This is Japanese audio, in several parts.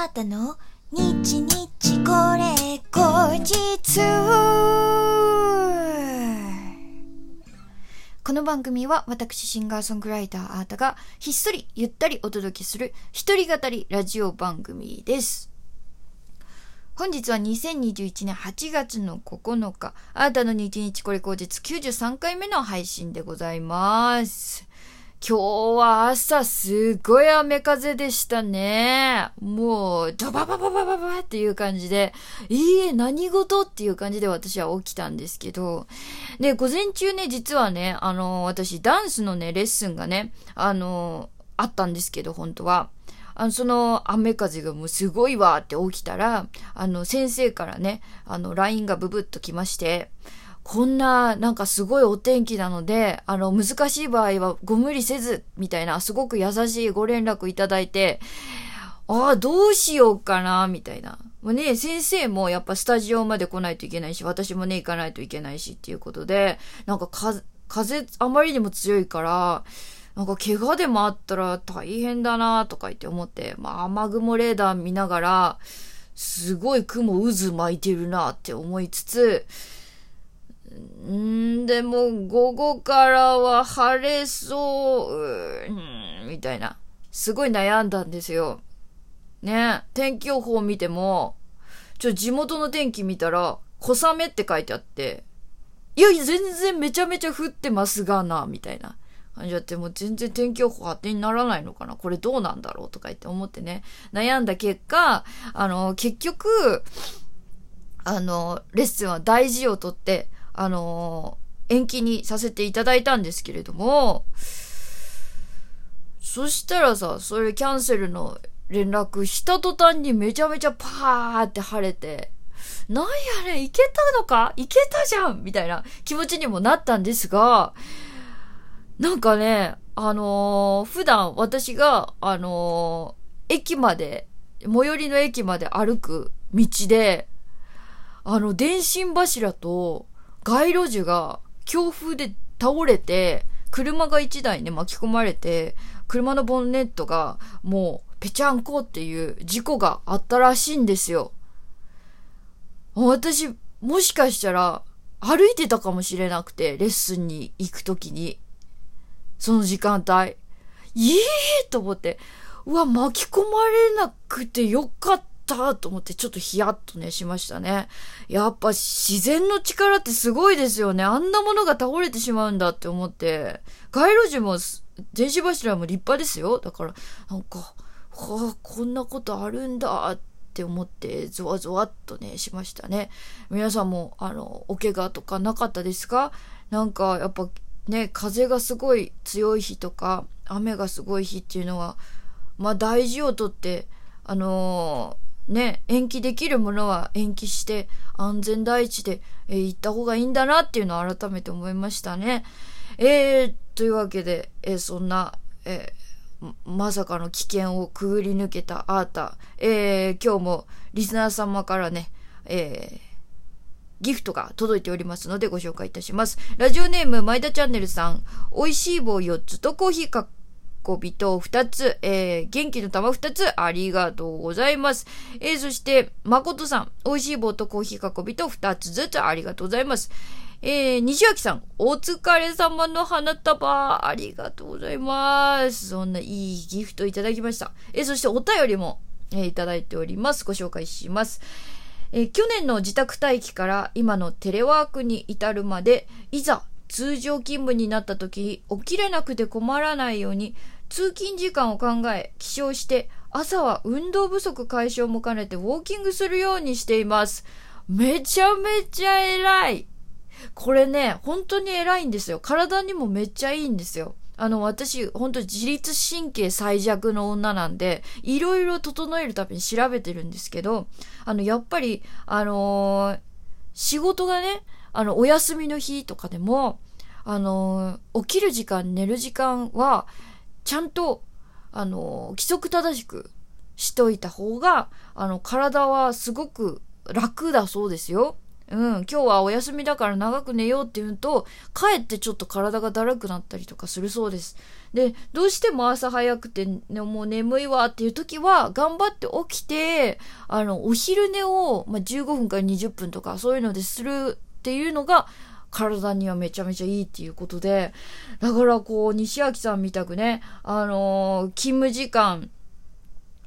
あーたの？日日これ後日この番組は私シンガーソングライターあーたがひっそりゆったりお届けする一人語りラジオ番組です。本日は2021年8月の9日、あーたの日日これ後日93回目の配信でございます。今日は朝すごい雨風でしたね。もう、ドババババババっていう感じで、いいえ、何事っていう感じで私は起きたんですけど、で、午前中ね、実はね、あの、私、ダンスのね、レッスンがね、あの、あったんですけど、本当は。あの、その雨風がもうすごいわって起きたら、あの、先生からね、あの、LINE がブブッと来まして、こんな、なんかすごいお天気なので、あの、難しい場合はご無理せず、みたいな、すごく優しいご連絡いただいて、ああ、どうしようかな、みたいな。もうね、先生もやっぱスタジオまで来ないといけないし、私もね、行かないといけないしっていうことで、なんかか、風あまりにも強いから、なんか怪我でもあったら大変だなとか言って思って、まあ雨雲レーダー見ながら、すごい雲渦巻いてるなって思いつつ、んでも午後からは晴れそう、うーんみたいな。すごい悩んだんですよ。ね天気予報見ても、ちょ、地元の天気見たら、小雨って書いてあって、いやいや、全然めちゃめちゃ降ってますがな、みたいな。感じだってもう全然天気予報当てにならないのかなこれどうなんだろうとか言って思ってね、悩んだ結果、あの、結局、あの、レッスンは大事をとって、あの、延期にさせていただいたんですけれども、そしたらさ、それキャンセルの連絡した途端にめちゃめちゃパーって晴れて、なんやねん、いけたのか？いけたじゃんみたいな気持ちにもなったんですが、なんかね、あのー普段私が、あのー駅まで、最寄りの駅まで歩く道で、あの、電信柱と街路樹が強風で倒れて、車が1台ね、巻き込まれて、車のボンネットがもうぺちゃんこっていう事故があったらしいんですよ。私、もしかしたら歩いてたかもしれなくて、レッスンに行くときに。その時間帯。いえーと思って、うわ、巻き込まれなくてよかったと思って、ちょっとヒヤッとね、しましたね。やっぱ自然の力ってすごいですよね。あんなものが倒れてしまうんだって思って。街路樹も、電子柱も立派ですよ。だから、なんか、はあ、こんなことあるんだって思って、ゾワゾワっとね、しましたね。皆さんも、あの、お怪我とかなかったですか？なんか、やっぱ、ね、風がすごい強い日とか、雨がすごい日っていうのは、まあ大事をとって、あのーね、延期できるものは延期して、安全第一で、えー行った方がいいんだなっていうのを改めて思いましたね。えー、というわけで、えーそんな、えーまさかの危険をくぐり抜けたアータ、えー今日もリスナー様からね、えーギフトが届いておりますのでご紹介いたします。ラジオネーム、前田チャンネルさん、美味しい棒4つとコーヒーかこびと2つ、えー、元気の玉2つ、ありがとうございます。えー、そして、誠さん、美味しい棒とコーヒーかこびと2つずつ、ありがとうございます。えー、西脇さん、お疲れ様の花束、ありがとうございます。そんないいギフトいただきました。えー、そしてお便りも、えーいただいております。ご紹介します。えー去年の自宅待機から今のテレワークに至るまで、いざ通常勤務になった時、起きれなくて困らないように、通勤時間を考え、起床して、朝は運動不足解消も兼ねてウォーキングするようにしています。めちゃめちゃ偉いこれね、本当に偉いんですよ。体にもめっちゃいいんですよ。あの、私、本当自律神経最弱の女なんで、いろいろ整えるために調べてるんですけど、あの、やっぱり、あのー仕事がね、あの、お休みの日とかでも、あのー起きる時間、寝る時間は、ちゃんと、あの規則正しくしといた方が、あの、体はすごく楽だそうですよ。うん、今日はお休みだから長く寝ようって言うと、かえってちょっと体がだるくなったりとかするそうです。で、どうしても朝早くて、ね、もう眠いわっていう時は、頑張って起きて、あの、お昼寝を、まあ、15分から20分とか、そういうのでするっていうのが、体にはめちゃめちゃいいっていうことで、だからこう、西脇さんみたくね、あのー、勤務時間、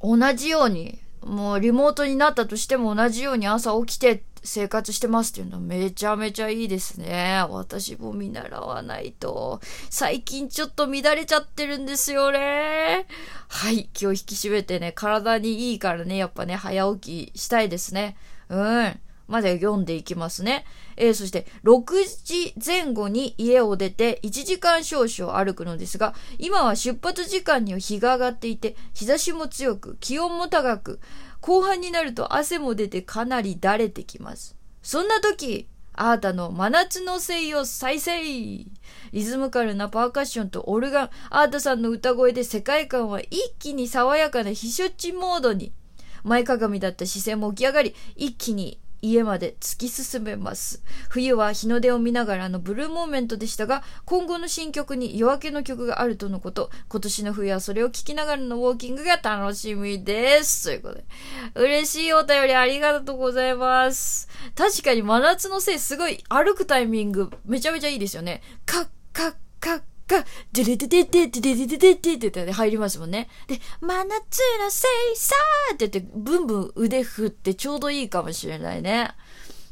同じように、もうリモートになったとしても同じように朝起きて生活してますっていうのはめちゃめちゃいいですね。私も見習わないと。最近ちょっと乱れちゃってるんですよね。はい。気を引き締めてね、体にいいからね、やっぱね、早起きしたいですね。うん。まで読んでいきますね。えー、そして、6時前後に家を出て1時間少々歩くのですが、今は出発時間には日が上がっていて、日差しも強く、気温も高く、後半になると汗も出てかなりだれてきます。そんな時、あーたの真夏のせいを再生リズムカルなパーカッションとオルガン、アータさんの歌声で世界観は一気に爽やかな避暑地モードに。前かがみだった視線も起き上がり、一気に家まで突き進めます。冬は日の出を見ながらのブルーモーメントでしたが、今後の新曲に夜明けの曲があるとのこと、今年の冬はそれを聴きながらのウォーキングが楽しみです。ということで。嬉しいお便りありがとうございます。確かに真夏のせいすごい歩くタイミングめちゃめちゃいいですよね。カッカッカッが、デレデデデデデデデデデデデデ入りますもんね。で、真夏のせいさーって言って、ブンブン腕振ってちょうどいいかもしれないね。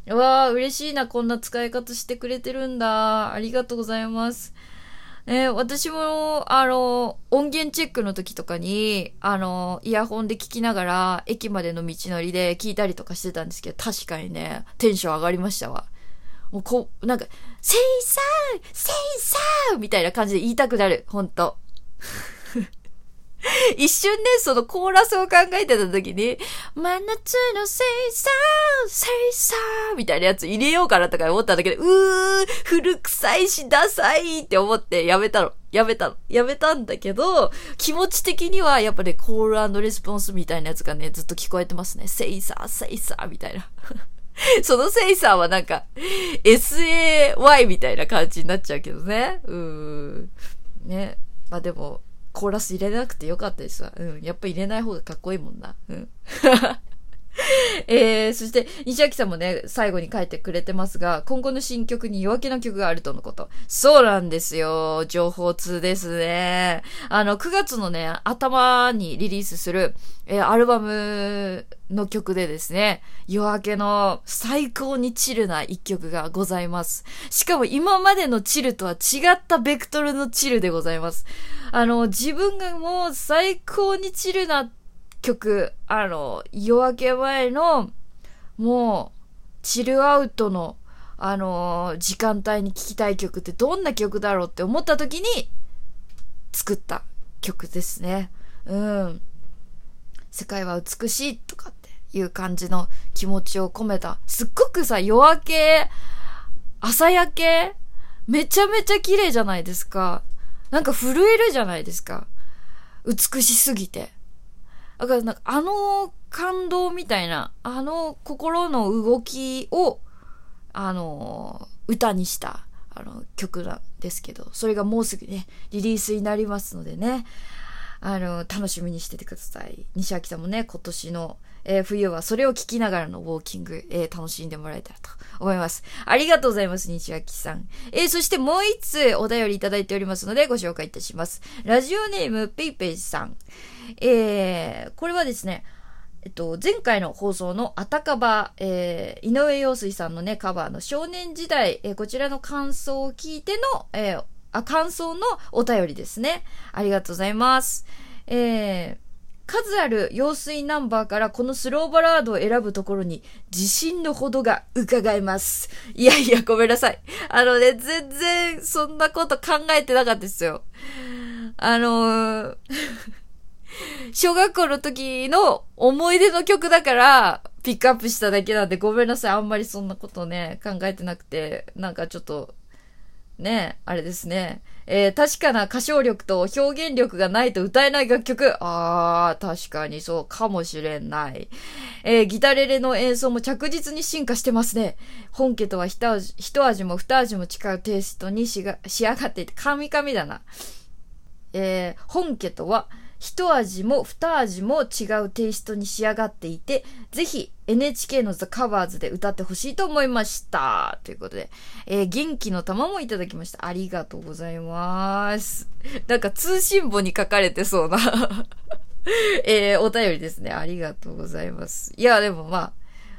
うわー、嬉しいな、こんな使い方してくれてるんだ。ありがとうございます。えー、私も、あの、音源チェックの時とかに、あの、イヤホンで聞きながら、駅までの道のりで聞いたりとかしてたんですけど、確かにね、テンション上がりましたわ。もうこう、なんか、セイサーセイサーみたいな感じで言いたくなる。ほんと。一瞬ね、そのコーラスを考えてた時に、真夏のセイサーセイサーみたいなやつ入れようかなとか思ったんだけど、うー、古臭いしダサいって思ってやめたの。やめたの。やめたんだけど、気持ち的にはやっぱね、コールレスポンスみたいなやつがね、ずっと聞こえてますね。セイサー、セイサーみたいな。そのセイさんはなんか、SAY みたいな感じになっちゃうけどね。うん。ね。まあでも、コーラス入れなくてよかったですわ。うん。やっぱ入れない方がかっこいいもんな。うん。えー、そして、西脇さんもね、最後に書いてくれてますが、今後の新曲に夜明けの曲があるとのこと。そうなんですよ。情報通ですね。あの、9月のね、頭にリリースする、えー、アルバムの曲でですね、夜明けの最高にチルな一曲がございます。しかも今までのチルとは違ったベクトルのチルでございます。あの、自分がもう最高にチルな曲、あの、夜明け前の、もう、チルアウトの、あの、時間帯に聴きたい曲ってどんな曲だろうって思った時に、作った曲ですね。うん。世界は美しいとかっていう感じの気持ちを込めた。すっごくさ、夜明け、朝焼け、めちゃめちゃ綺麗じゃないですか。なんか震えるじゃないですか。美しすぎて。だからなんかあの感動みたいな、あの心の動きを、あの、歌にした、あの、曲なんですけど、それがもうすぐね、リリースになりますのでね、あの、楽しみにしててください。西脇さんもね、今年の、えー、冬はそれを聞きながらのウォーキング、えー、楽しんでもらえたらと思います。ありがとうございます、西脇さん。えー、そしてもう一つお便りいただいておりますのでご紹介いたします。ラジオネームペイペイさん。えー、これはですね、えっと、前回の放送のあたかば、えー、井上陽水さんのね、カバーの少年時代、えー、こちらの感想を聞いての、えー、あ、感想のお便りですね。ありがとうございます。えー、数ある用水ナンバーからこのスローバラードを選ぶところに自信のほどが伺えます。いやいや、ごめんなさい。あのね、全然そんなこと考えてなかったですよ。あのー 小学校の時の思い出の曲だから、ピックアップしただけなんでごめんなさい。あんまりそんなことね、考えてなくて、なんかちょっと、ね、あれですね。えー、確かな歌唱力と表現力がないと歌えない楽曲。あー、確かにそうかもしれない。えー、ギタレレの演奏も着実に進化してますね。本家とは一味一味も二味も違うテイストにしが仕上がっていて、カミカミだな。えー、本家とは一味も二味も違うテイストに仕上がっていて、ぜひ NHK の The Covers で歌ってほしいと思いました。ということで、えー、元気の玉もいただきました。ありがとうございます。なんか通信簿に書かれてそうな えー、お便りですね。ありがとうございます。いや、でもまあ、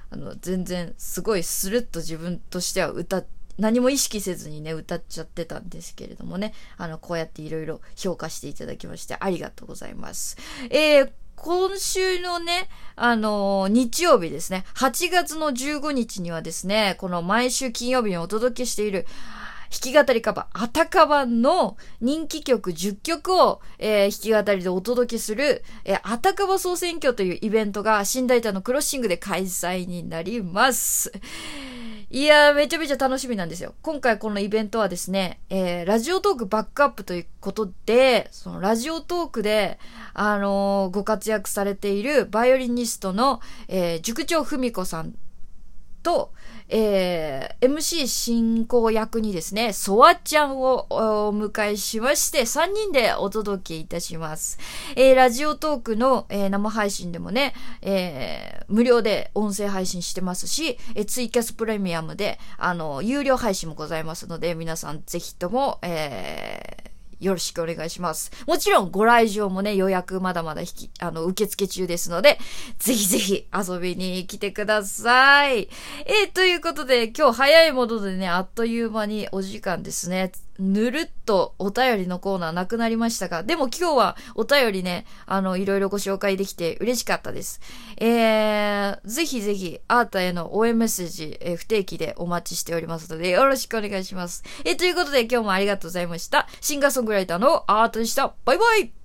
あの、全然すごいスルッと自分としては歌って、何も意識せずにね、歌っちゃってたんですけれどもね、あの、こうやっていろいろ評価していただきましてありがとうございます。えー、今週のね、あのー、日曜日ですね、8月の15日にはですね、この毎週金曜日にお届けしている、弾き語りカバー、アタカバの人気曲10曲を、えー、弾き語りでお届けする、えー、アタカバ総選挙というイベントが新大田のクロッシングで開催になります。いやー、めちゃめちゃ楽しみなんですよ。今回このイベントはですね、えー、ラジオトークバックアップということで、そのラジオトークで、あのー、ご活躍されているバイオリニストの、えー、塾長文子さんと、えー、MC 進行役にですね、ソワちゃんをお迎えしまして、3人でお届けいたします。えー、ラジオトークの、えー、生配信でもね、えー、無料で音声配信してますし、えー、ツイキャスプレミアムで、あの、有料配信もございますので、皆さんぜひとも、えー、よろしくお願いします。もちろんご来場もね、予約まだまだ引き、あの、受付中ですので、ぜひぜひ遊びに来てください。えー、ということで、今日早いものでね、あっという間にお時間ですね。ぬるっとお便りのコーナーなくなりましたが、でも今日はお便りね、あの、いろいろご紹介できて嬉しかったです。えー、ぜひぜひ、アータへの応援メッセージ、えー、不定期でお待ちしておりますので、よろしくお願いします。えー、ということで今日もありがとうございました。シンガーソングライターのアートでした。バイバイ